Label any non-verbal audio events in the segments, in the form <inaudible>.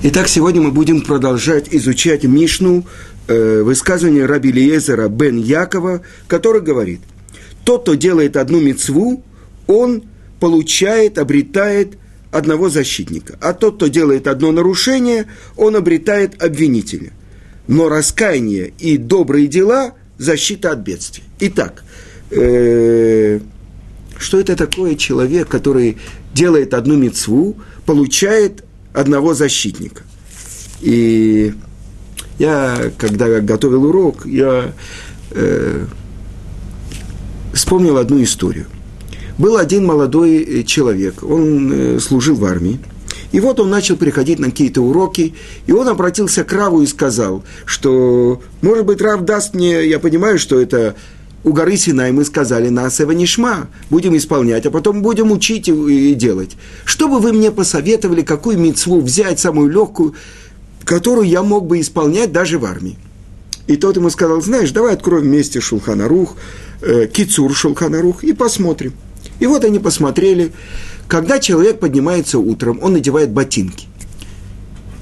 Итак, сегодня мы будем продолжать изучать Мишну, э, высказывание Раби Лиезера бен Якова, который говорит, тот, кто делает одну мецву, он получает, обретает одного защитника. А тот, кто делает одно нарушение, он обретает обвинителя. Но раскаяние и добрые дела – защита от бедствий. Итак, э, что это такое человек, который делает одну мецву, получает одного защитника. И я, когда готовил урок, я э, вспомнил одну историю. Был один молодой человек, он э, служил в армии, и вот он начал приходить на какие-то уроки, и он обратился к Раву и сказал, что, может быть, Рав даст мне, я понимаю, что это у горы Синай мы сказали на Нишма, будем исполнять, а потом будем учить и, делать. Что бы вы мне посоветовали, какую мецву взять, самую легкую, которую я мог бы исполнять даже в армии? И тот ему сказал, знаешь, давай откроем вместе Шулханарух, э, Кицур Шулханарух и посмотрим. И вот они посмотрели. Когда человек поднимается утром, он надевает ботинки.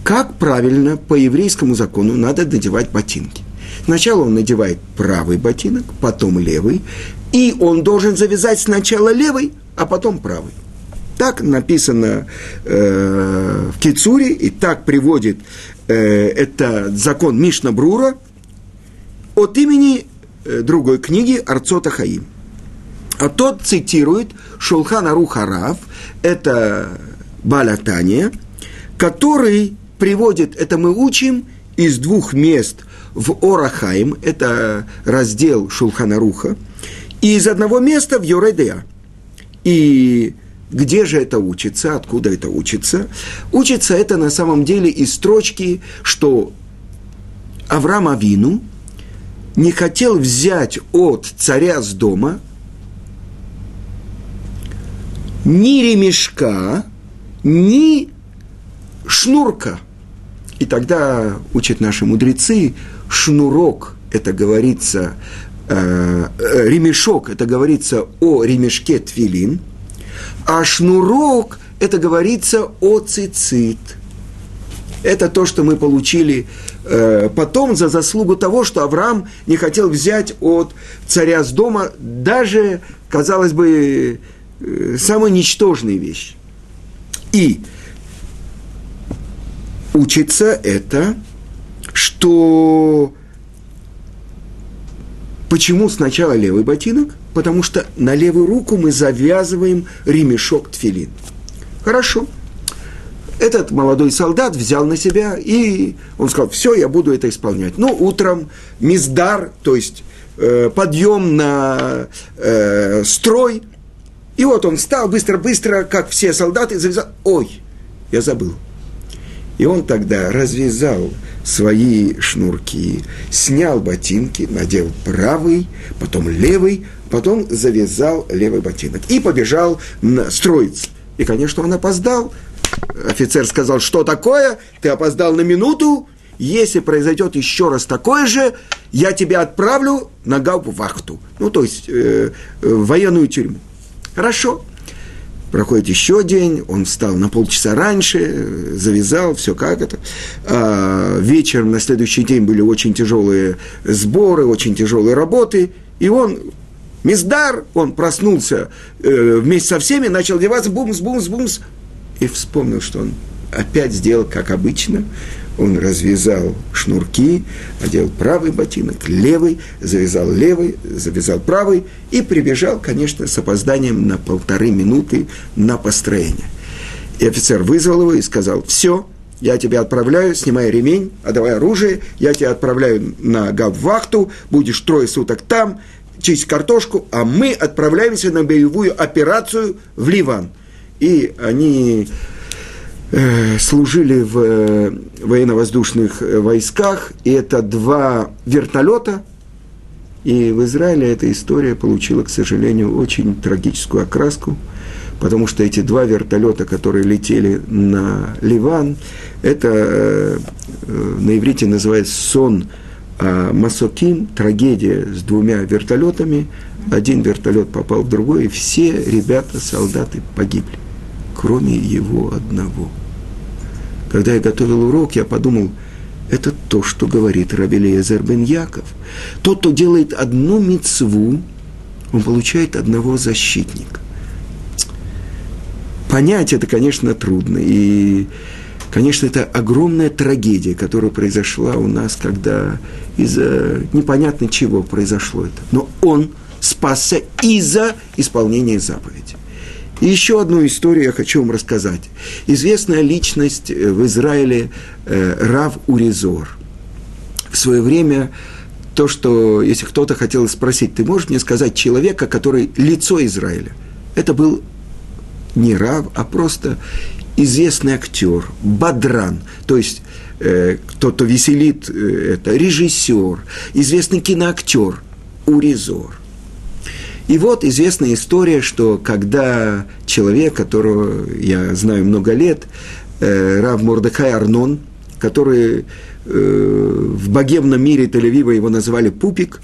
Как правильно по еврейскому закону надо надевать ботинки? Сначала он надевает правый ботинок, потом левый, и он должен завязать сначала левый, а потом правый. Так написано э, в Кицуре, и так приводит э, это закон Мишна Брура от имени э, другой книги Арцота Хаим. А тот цитирует Шулхана Рухарав, это Балатания, который приводит, это мы учим из двух мест в Орахаим, это раздел Шулханаруха, и из одного места в Йоредея. И где же это учится, откуда это учится? Учится это на самом деле из строчки, что Авраам Авину не хотел взять от царя с дома ни ремешка, ни шнурка. И тогда учат наши мудрецы, шнурок, это говорится, э, э, ремешок, это говорится о ремешке твилин, а шнурок, это говорится о цицит. Это то, что мы получили э, потом за заслугу того, что Авраам не хотел взять от царя с дома даже, казалось бы, э, самые ничтожные вещи. И учится это что Почему сначала левый ботинок? Потому что на левую руку мы завязываем ремешок тфилин. Хорошо. Этот молодой солдат взял на себя, и он сказал, все, я буду это исполнять. Ну, утром миздар, то есть э, подъем на э, строй. И вот он встал быстро-быстро, как все солдаты, завязал. Ой, я забыл. И он тогда развязал свои шнурки, снял ботинки, надел правый, потом левый, потом завязал левый ботинок и побежал на строиться. И, конечно, он опоздал. Офицер сказал, что такое? Ты опоздал на минуту. Если произойдет еще раз такое же, я тебя отправлю на гауп-вахту. Ну, то есть э, в военную тюрьму. Хорошо. Проходит еще день, он встал на полчаса раньше, завязал, все как это. А вечером на следующий день были очень тяжелые сборы, очень тяжелые работы, и он Миздар, он проснулся э, вместе со всеми, начал одеваться, бумс, бумс, бумс, и вспомнил, что он опять сделал, как обычно, он развязал шнурки, одел правый ботинок, левый, завязал левый, завязал правый и прибежал, конечно, с опозданием на полторы минуты на построение. И офицер вызвал его и сказал, все, я тебя отправляю, снимай ремень, отдавай оружие, я тебя отправляю на гаввахту, будешь трое суток там, чистить картошку, а мы отправляемся на боевую операцию в Ливан. И они служили в э, военно-воздушных э, войсках, и это два вертолета. И в Израиле эта история получила, к сожалению, очень трагическую окраску, потому что эти два вертолета, которые летели на Ливан, это на иврите называется сон а Масоким, трагедия с двумя вертолетами. Один вертолет попал в другой, и все ребята, солдаты погибли кроме его одного. Когда я готовил урок, я подумал, это то, что говорит Рабелиезер бен Яков. Тот, кто делает одну мецву, он получает одного защитника. Понять это, конечно, трудно. И, конечно, это огромная трагедия, которая произошла у нас, когда из-за непонятно чего произошло это. Но он спасся из-за исполнения заповеди. И еще одну историю я хочу вам рассказать. Известная личность э, в Израиле э, Рав Уризор. В свое время то, что, если кто-то хотел спросить, ты можешь мне сказать человека, который лицо Израиля? Это был не Рав, а просто известный актер, Бадран, то есть э, кто-то веселит, э, это режиссер, известный киноактер Уризор – и вот известная история, что когда человек, которого я знаю много лет, э, Рав Мордехай Арнон, который э, в богемном мире Тель-Авива его называли Пупик,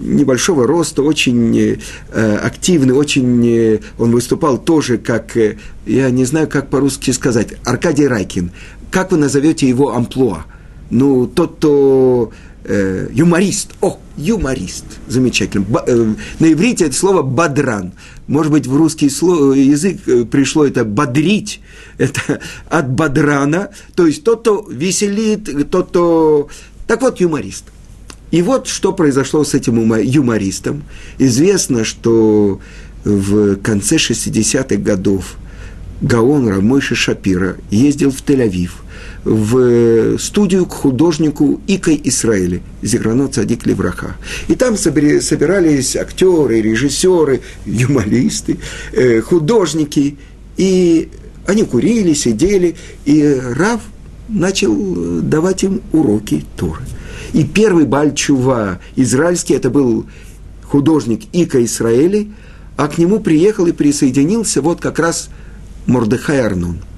небольшого роста, очень э, активный, очень э, он выступал тоже как, э, я не знаю, как по-русски сказать, Аркадий Райкин. Как вы назовете его амплуа? Ну, тот, кто э, юморист. О, юморист. Замечательно. Ба, э, на иврите это слово «бадран». Может быть, в русский сло, язык э, пришло это «бодрить». Это <laughs> от «бадрана». То есть тот, кто веселит, тот, кто... Так вот, юморист. И вот что произошло с этим юмористом. Известно, что в конце 60-х годов Гаон Рамойши Шапира ездил в Тель-Авив – в студию к художнику Икой Исраэли, Зиграно Цадик Левраха. И там собирались актеры, режиссеры, юмористы, э, художники, и они курили, сидели, и Рав начал давать им уроки Торы. И первый Бальчува израильский, это был художник Ика Исраэли, а к нему приехал и присоединился вот как раз Мордехай Арнон –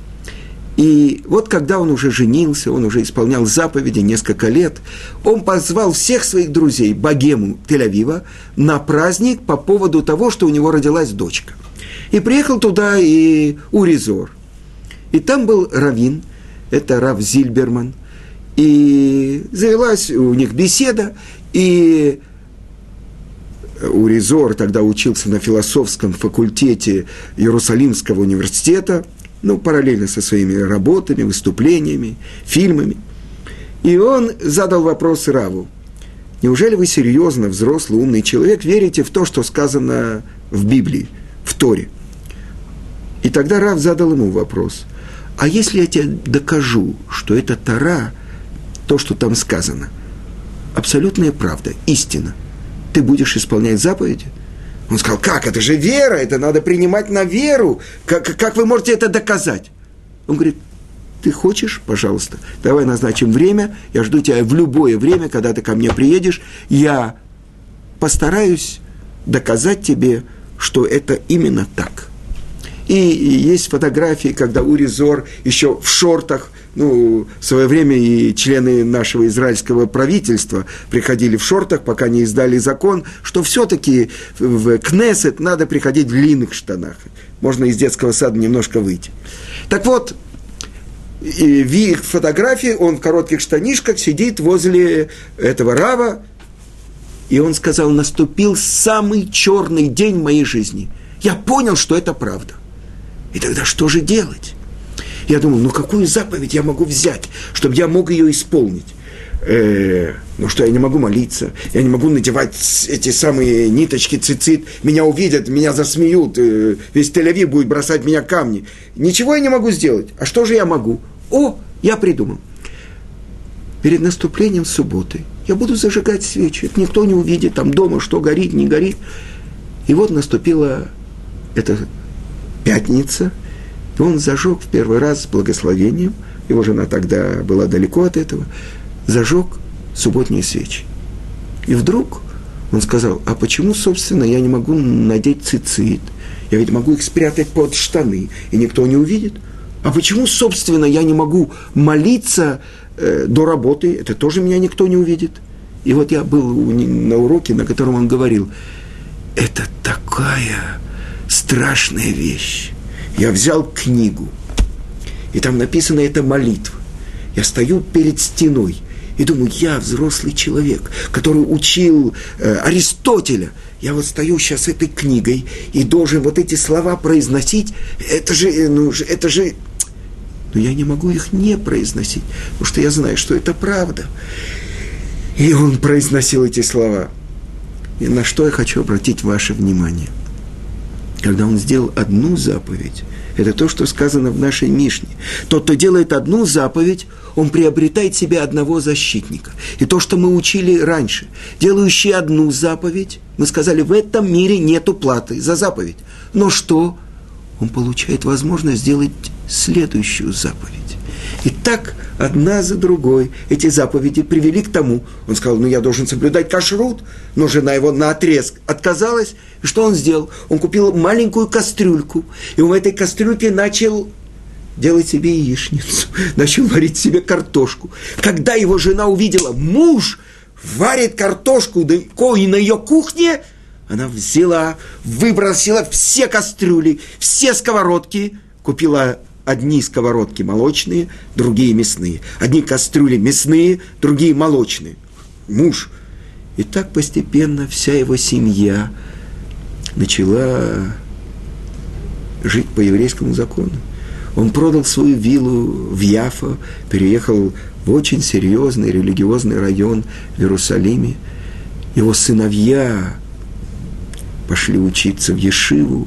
и вот когда он уже женился, он уже исполнял заповеди несколько лет, он позвал всех своих друзей, богему Тель-Авива, на праздник по поводу того, что у него родилась дочка. И приехал туда и Уризор. И там был Равин, это Рав Зильберман. И завелась у них беседа, и Уризор тогда учился на философском факультете Иерусалимского университета – ну, параллельно со своими работами, выступлениями, фильмами. И он задал вопрос Раву. Неужели вы серьезно, взрослый, умный человек, верите в то, что сказано в Библии, в Торе? И тогда Рав задал ему вопрос. А если я тебе докажу, что это Тора, то, что там сказано, абсолютная правда, истина, ты будешь исполнять заповеди – он сказал, как, это же вера, это надо принимать на веру. Как, как вы можете это доказать? Он говорит, ты хочешь, пожалуйста, давай назначим время, я жду тебя в любое время, когда ты ко мне приедешь, я постараюсь доказать тебе, что это именно так. И есть фотографии, когда Уризор еще в шортах – ну, в свое время и члены нашего израильского правительства приходили в шортах, пока не издали закон, что все-таки в Кнессет надо приходить в длинных штанах. Можно из детского сада немножко выйти. Так вот, и в их фотографии он в коротких штанишках сидит возле этого Рава, и он сказал, наступил самый черный день моей жизни. Я понял, что это правда. И тогда что же делать? Я думал, ну какую заповедь я могу взять, чтобы я мог ее исполнить? Э, ну что, я не могу молиться, я не могу надевать эти самые ниточки цицит, меня увидят, меня засмеют, э, весь Тель-Авив будет бросать меня камни. Ничего я не могу сделать. А что же я могу? О, я придумал. Перед наступлением субботы я буду зажигать свечи, никто не увидит там дома, что горит, не горит. И вот наступила эта пятница – он зажег в первый раз с благословением, его жена тогда была далеко от этого, зажег субботние свечи. И вдруг он сказал, а почему, собственно, я не могу надеть цицит? Я ведь могу их спрятать под штаны, и никто не увидит. А почему, собственно, я не могу молиться э, до работы? Это тоже меня никто не увидит. И вот я был на уроке, на котором он говорил, это такая страшная вещь я взял книгу, и там написана эта молитва. Я стою перед стеной и думаю, я взрослый человек, который учил э, Аристотеля. Я вот стою сейчас с этой книгой и должен вот эти слова произносить. Это же, э, ну, это же... Но я не могу их не произносить, потому что я знаю, что это правда. И он произносил эти слова. И на что я хочу обратить ваше внимание – когда он сделал одну заповедь, это то, что сказано в нашей Мишне. Тот, кто делает одну заповедь, он приобретает себе одного защитника. И то, что мы учили раньше, делающий одну заповедь, мы сказали, в этом мире нету платы за заповедь. Но что? Он получает возможность сделать следующую заповедь. И так одна за другой эти заповеди привели к тому, он сказал, ну я должен соблюдать кашрут, но жена его на отрез отказалась. И что он сделал? Он купил маленькую кастрюльку, и в этой кастрюльке начал делать себе яичницу, <laughs> начал варить себе картошку. Когда его жена увидела, муж варит картошку, да и на ее кухне, она взяла, выбросила все кастрюли, все сковородки, купила Одни сковородки молочные, другие мясные. Одни кастрюли мясные, другие молочные. Муж. И так постепенно вся его семья начала жить по еврейскому закону. Он продал свою виллу в Яфа, переехал в очень серьезный религиозный район в Иерусалиме. Его сыновья пошли учиться в Ешиву,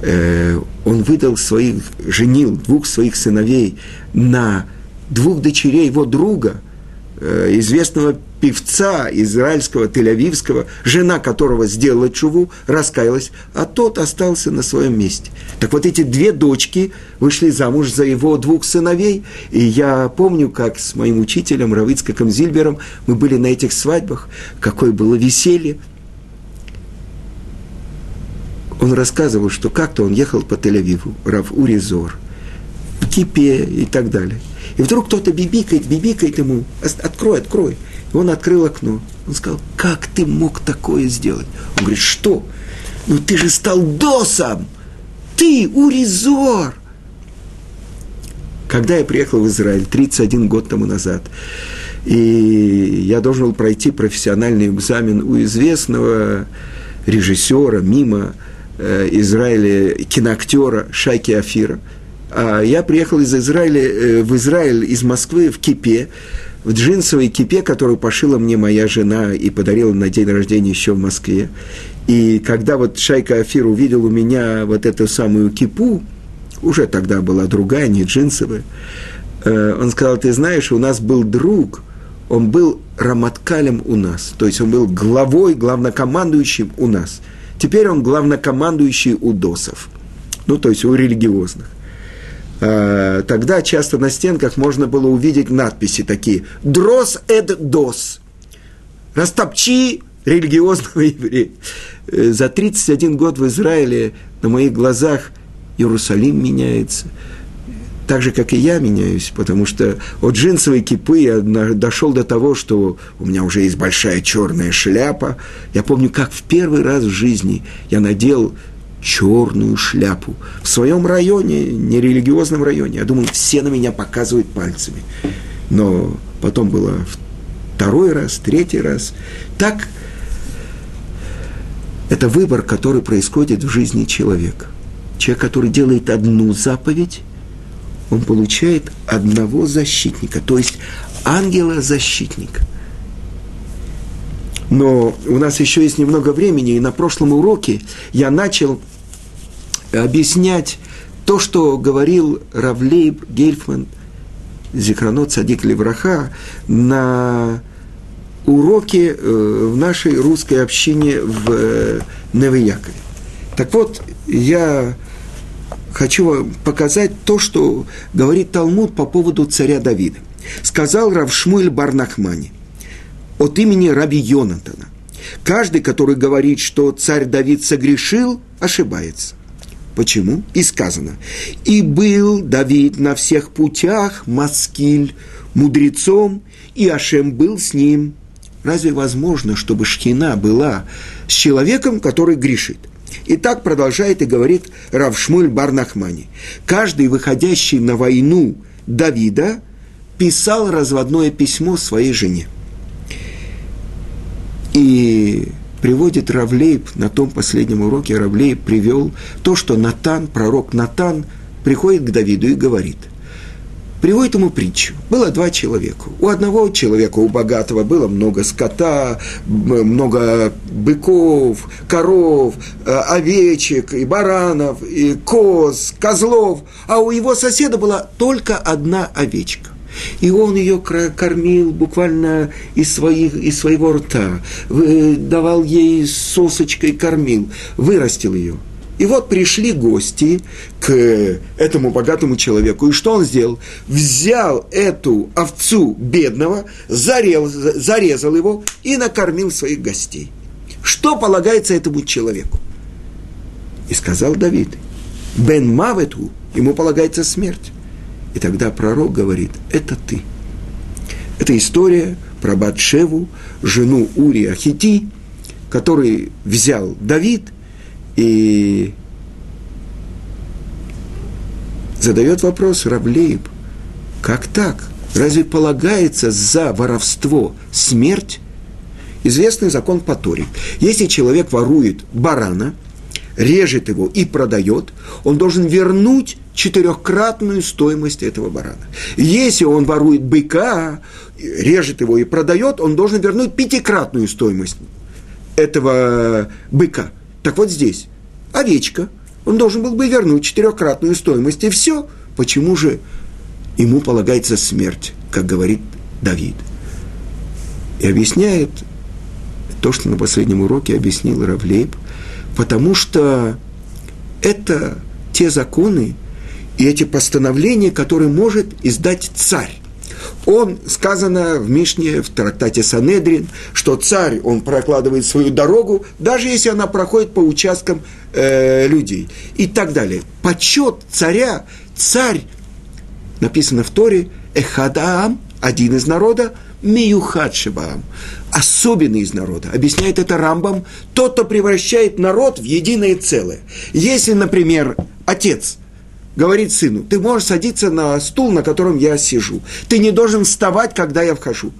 э, он выдал своих, женил двух своих сыновей на двух дочерей его друга, э, известного певца израильского, тель-авивского, жена которого сделала чуву, раскаялась, а тот остался на своем месте. Так вот эти две дочки вышли замуж за его двух сыновей, и я помню, как с моим учителем Равицкаком Зильбером мы были на этих свадьбах, какое было веселье, он рассказывал, что как-то он ехал по Тель-Авиву, Рав Уризор, Кипе и так далее. И вдруг кто-то бибикает, бибикает ему, открой, открой. И он открыл окно. Он сказал, как ты мог такое сделать? Он говорит, что? Ну ты же стал досом! Ты, Уризор! Когда я приехал в Израиль 31 год тому назад, и я должен был пройти профессиональный экзамен у известного режиссера, мимо э, Израиля киноактера Шайки Афира. А я приехал из Израиля, э, в Израиль из Москвы в кипе, в джинсовой кипе, которую пошила мне моя жена и подарила на день рождения еще в Москве. И когда вот Шайка Афир увидел у меня вот эту самую кипу, уже тогда была другая, не джинсовая, э, он сказал, ты знаешь, у нас был друг, он был раматкалем у нас, то есть он был главой, главнокомандующим у нас – Теперь он главнокомандующий у досов, ну, то есть у религиозных. А, тогда часто на стенках можно было увидеть надписи такие «Дрос эд дос» – «Растопчи религиозного еврея». Э, за 31 год в Израиле на моих глазах Иерусалим меняется – так же, как и я меняюсь, потому что от джинсовой кипы я дошел до того, что у меня уже есть большая черная шляпа. Я помню, как в первый раз в жизни я надел черную шляпу в своем районе, нерелигиозном районе. Я думал, все на меня показывают пальцами. Но потом было второй раз, третий раз. Так это выбор, который происходит в жизни человека. Человек, который делает одну заповедь, он получает одного защитника, то есть ангела-защитника. Но у нас еще есть немного времени, и на прошлом уроке я начал объяснять то, что говорил Равлейб Гельфман, Зикранот Садик Левраха, на уроке э, в нашей русской общине в э, Новоякове. Так вот, я хочу вам показать то, что говорит Талмуд по поводу царя Давида. Сказал Равшмуэль Барнахмани от имени Раби Йонатана. Каждый, который говорит, что царь Давид согрешил, ошибается. Почему? И сказано. «И был Давид на всех путях маскиль, мудрецом, и Ашем был с ним». Разве возможно, чтобы Шхина была с человеком, который грешит? И так продолжает и говорит Равшмуль Барнахмани. Каждый выходящий на войну Давида писал разводное письмо своей жене. И приводит Равлейб на том последнем уроке, Равлейб привел то, что Натан, пророк Натан, приходит к Давиду и говорит – приводит ему притчу. Было два человека. У одного человека, у богатого, было много скота, много быков, коров, э, овечек, и баранов, и коз, козлов. А у его соседа была только одна овечка. И он ее кормил буквально из, своих, из своего рта, давал ей сосочкой, кормил, вырастил ее – и вот пришли гости к этому богатому человеку. И что он сделал? Взял эту овцу бедного, зарезал, зарезал его и накормил своих гостей. Что полагается этому человеку? И сказал Давид, Бен Мавету, ему полагается смерть. И тогда пророк говорит, это ты. Это история про Батшеву, жену Урия Хити, который взял Давид – и задает вопрос Равлеев, как так? Разве полагается за воровство смерть? Известный закон по Торе. Если человек ворует барана, режет его и продает, он должен вернуть четырехкратную стоимость этого барана. Если он ворует быка, режет его и продает, он должен вернуть пятикратную стоимость этого быка. Так вот здесь. Овечка, он должен был бы вернуть четырехкратную стоимость, и все. Почему же? Ему полагается смерть, как говорит Давид? И объясняет то, что на последнем уроке объяснил Равлейб, потому что это те законы и эти постановления, которые может издать царь он, сказано в Мишне, в трактате Санедрин, что царь, он прокладывает свою дорогу, даже если она проходит по участкам э, людей и так далее. Почет царя, царь, написано в Торе, Эхадаам, один из народа, Миюхад Шибаам, особенный из народа. Объясняет это Рамбам, тот, кто превращает народ в единое целое. Если, например, отец – говорит сыну, ты можешь садиться на стул, на котором я сижу. Ты не должен вставать, когда я вхожу.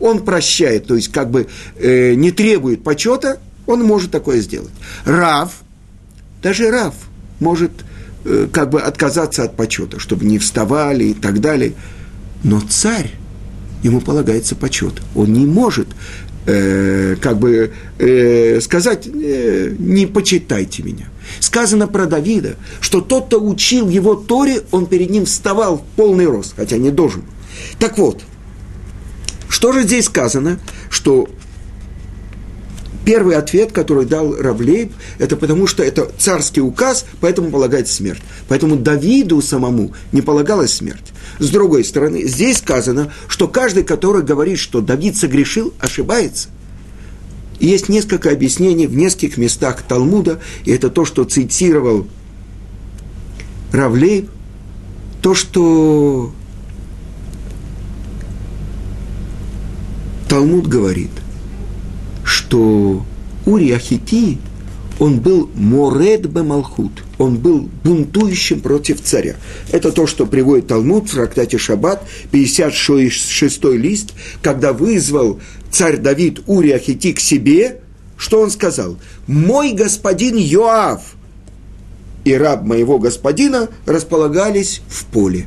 Он прощает, то есть как бы э, не требует почета, он может такое сделать. Рав, даже Рав может э, как бы отказаться от почета, чтобы не вставали и так далее. Но царь, ему полагается почет. Он не может э, как бы э, сказать, э, не почитайте меня. Сказано про Давида, что тот, кто учил его Торе, он перед ним вставал в полный рост, хотя не должен. Так вот, что же здесь сказано, что первый ответ, который дал Равлейб, это потому что это царский указ, поэтому полагается смерть. Поэтому Давиду самому не полагалась смерть. С другой стороны, здесь сказано, что каждый, который говорит, что Давид согрешил, ошибается. И есть несколько объяснений в нескольких местах Талмуда, и это то, что цитировал Равлей, то, что Талмуд говорит, что Ури Ахити он был Моред Бемалхут, он был бунтующим против царя. Это то, что приводит Талмуд в трактате Шаббат, 56 лист, когда вызвал царь Давид Урия Хити к себе, что он сказал? «Мой господин Йоав и раб моего господина располагались в поле».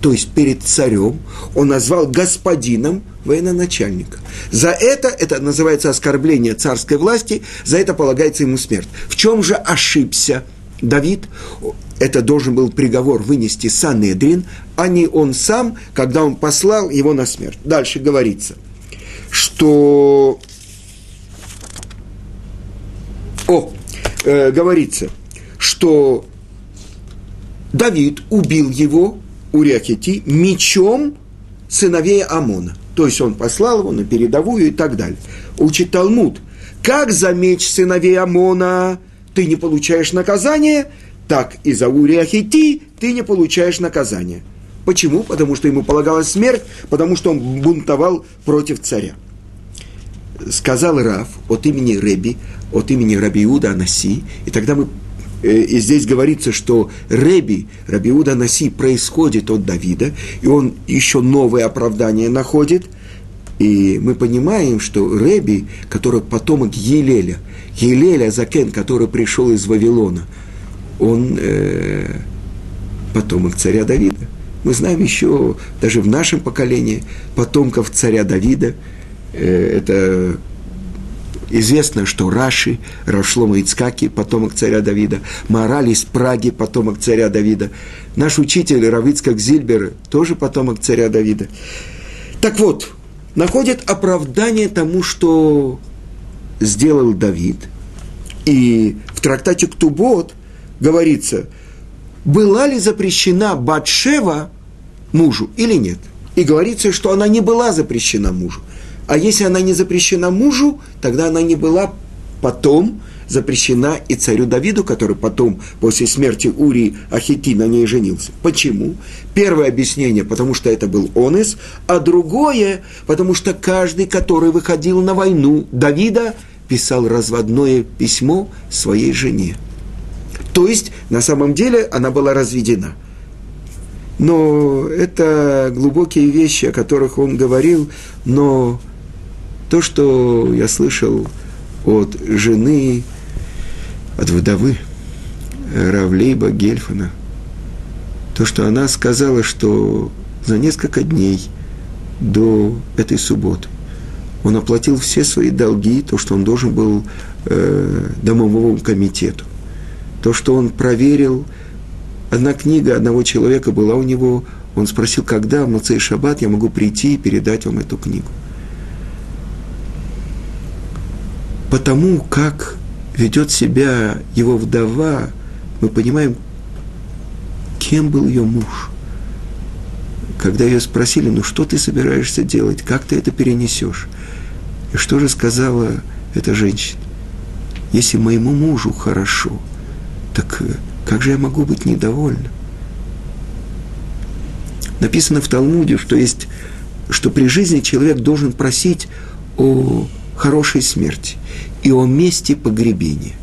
То есть перед царем он назвал господином военачальника. За это, это называется оскорбление царской власти, за это полагается ему смерть. В чем же ошибся Давид? Это должен был приговор вынести Санедрин, а не он сам, когда он послал его на смерть. Дальше говорится, что... О, э, говорится, что Давид убил его, Уриахити, мечом сыновей Амона. То есть он послал его на передовую и так далее. Учит Талмуд. Как за меч сыновей Амона ты не получаешь наказание, так и за Уриахити ты не получаешь наказание. Почему? Потому что ему полагалась смерть, потому что он бунтовал против царя. Сказал Раф от имени Реби, от имени Раби Иуда Анаси, и тогда мы и здесь говорится, что Реби, Рабиуда Наси, происходит от Давида, и он еще новое оправдание находит. И мы понимаем, что Реби, который потомок Елеля, Елеля Закен, который пришел из Вавилона, он э, потомок царя Давида. Мы знаем еще, даже в нашем поколении, потомков царя Давида. Э, это Известно, что Раши, Рашлома Ицкаки, потомок царя Давида, Мораль из Праги, потомок царя Давида. Наш учитель Равицкак Зильбер, тоже потомок царя Давида. Так вот, находят оправдание тому, что сделал Давид. И в трактате Ктубот говорится, была ли запрещена Батшева мужу или нет. И говорится, что она не была запрещена мужу. А если она не запрещена мужу, тогда она не была потом запрещена и царю Давиду, который потом, после смерти Урии Ахити, на ней женился. Почему? Первое объяснение, потому что это был онес, а другое, потому что каждый, который выходил на войну Давида, писал разводное письмо своей жене. То есть, на самом деле, она была разведена. Но это глубокие вещи, о которых он говорил, но то, что я слышал от жены, от вдовы Равлейба Гельфана, то, что она сказала, что за несколько дней до этой субботы он оплатил все свои долги, то, что он должен был э, домовому комитету, то, что он проверил, одна книга одного человека была у него, он спросил, когда в Мацей Шаббат я могу прийти и передать вам эту книгу. Потому как ведет себя его вдова, мы понимаем, кем был ее муж. Когда ее спросили, ну что ты собираешься делать, как ты это перенесешь? И что же сказала эта женщина? Если моему мужу хорошо, так э, как же я могу быть недовольна? Написано в Талмуде, что есть, что при жизни человек должен просить о хорошей смерти и о месте погребения.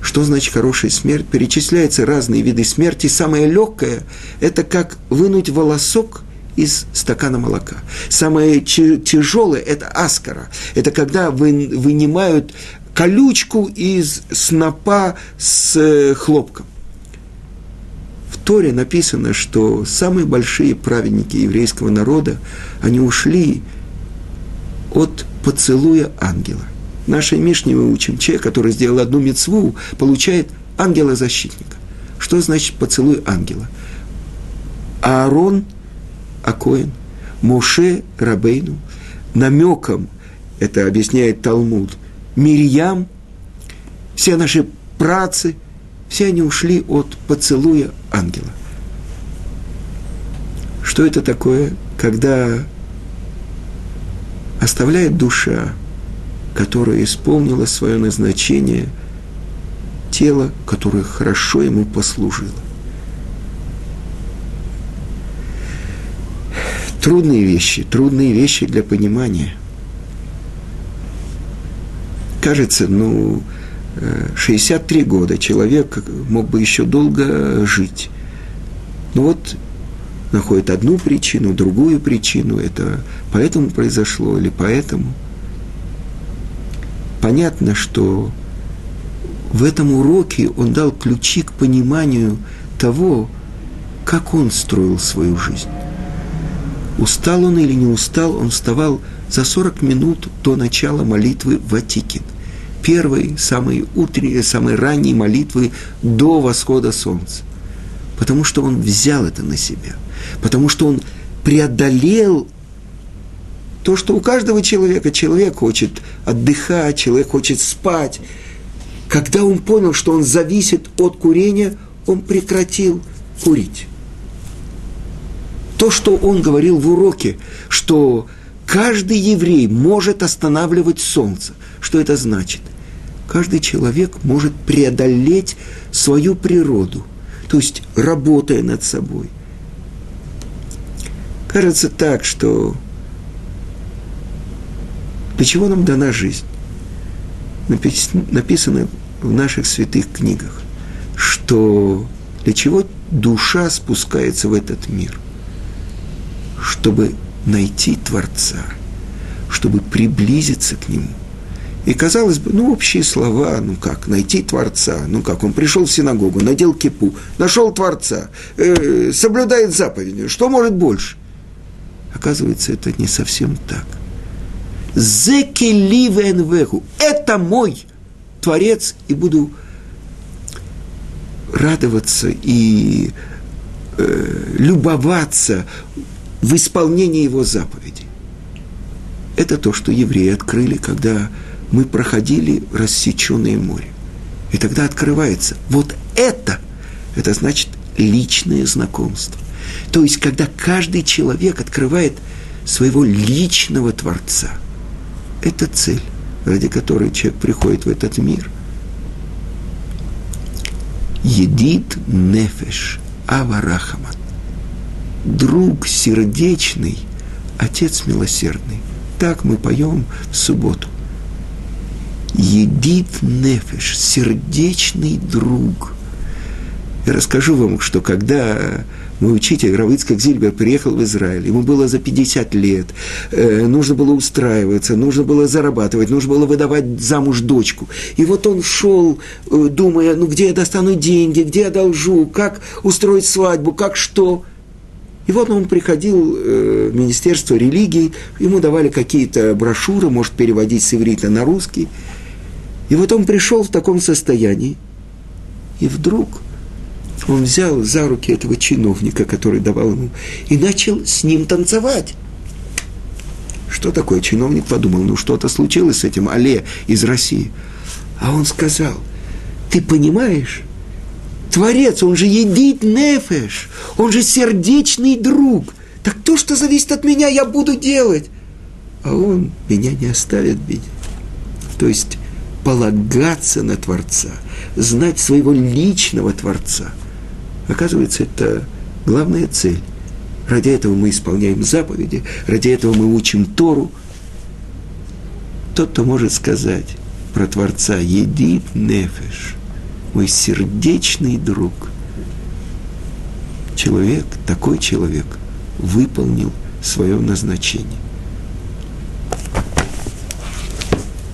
Что значит хорошая смерть? Перечисляются разные виды смерти. Самое легкое – это как вынуть волосок из стакана молока. Самое тяжелое – это аскара. Это когда вы, вынимают колючку из снопа с э, хлопком. В Торе написано, что самые большие праведники еврейского народа, они ушли от поцелуя ангела. В нашей Мишне мы учим, человек, который сделал одну мецву, получает ангела-защитника. Что значит поцелуй ангела? Аарон Акоин, Моше Рабейну, намеком, это объясняет Талмуд, Мирьям, все наши працы, все они ушли от поцелуя ангела. Что это такое, когда оставляет душа, которая исполнила свое назначение, тело, которое хорошо ему послужило. Трудные вещи, трудные вещи для понимания. Кажется, ну, 63 года человек мог бы еще долго жить. Ну вот находит одну причину, другую причину, это поэтому произошло или поэтому. Понятно, что в этом уроке он дал ключи к пониманию того, как он строил свою жизнь. Устал он или не устал, он вставал за 40 минут до начала молитвы в Ватикин. Первой, самой утренней, самой ранней молитвы до восхода солнца. Потому что он взял это на себя – потому что он преодолел то, что у каждого человека. Человек хочет отдыхать, человек хочет спать. Когда он понял, что он зависит от курения, он прекратил курить. То, что он говорил в уроке, что каждый еврей может останавливать солнце. Что это значит? Каждый человек может преодолеть свою природу, то есть работая над собой, Кажется так, что для чего нам дана жизнь? Написано в наших святых книгах. что для чего душа спускается в этот мир? Чтобы найти Творца, чтобы приблизиться к Нему. И казалось бы, ну, общие слова, ну как, найти Творца, ну как, он пришел в синагогу, надел кипу, нашел Творца, э, соблюдает заповеди, что может больше? Оказывается, это не совсем так. Зекеливенвеху, это мой Творец, и буду радоваться и э, любоваться в исполнении его заповедей. Это то, что евреи открыли, когда мы проходили рассеченное море. И тогда открывается вот это, это значит личное знакомство. То есть, когда каждый человек открывает своего личного Творца. Это цель, ради которой человек приходит в этот мир. Едит нефеш аварахамат. Друг сердечный, отец милосердный. Так мы поем в субботу. Едит нефеш, сердечный друг. Я расскажу вам, что когда мой учитель Равыцкак Зильбер приехал в Израиль, ему было за 50 лет, э, нужно было устраиваться, нужно было зарабатывать, нужно было выдавать замуж дочку. И вот он шел, э, думая, ну где я достану деньги, где я должу, как устроить свадьбу, как что. И вот он приходил э, в Министерство религии, ему давали какие-то брошюры, может переводить с иврита на русский. И вот он пришел в таком состоянии, и вдруг – он взял за руки этого чиновника, который давал ему, и начал с ним танцевать. Что такое? Чиновник подумал, ну что-то случилось с этим Але из России. А он сказал, ты понимаешь, Творец, он же едит нефеш, он же сердечный друг. Так то, что зависит от меня, я буду делать. А он меня не оставит бить. То есть полагаться на Творца, знать своего личного Творца – Оказывается, это главная цель. Ради этого мы исполняем заповеди, ради этого мы учим Тору. Тот, кто может сказать про Творца «Едит нефеш», мой сердечный друг. Человек, такой человек, выполнил свое назначение.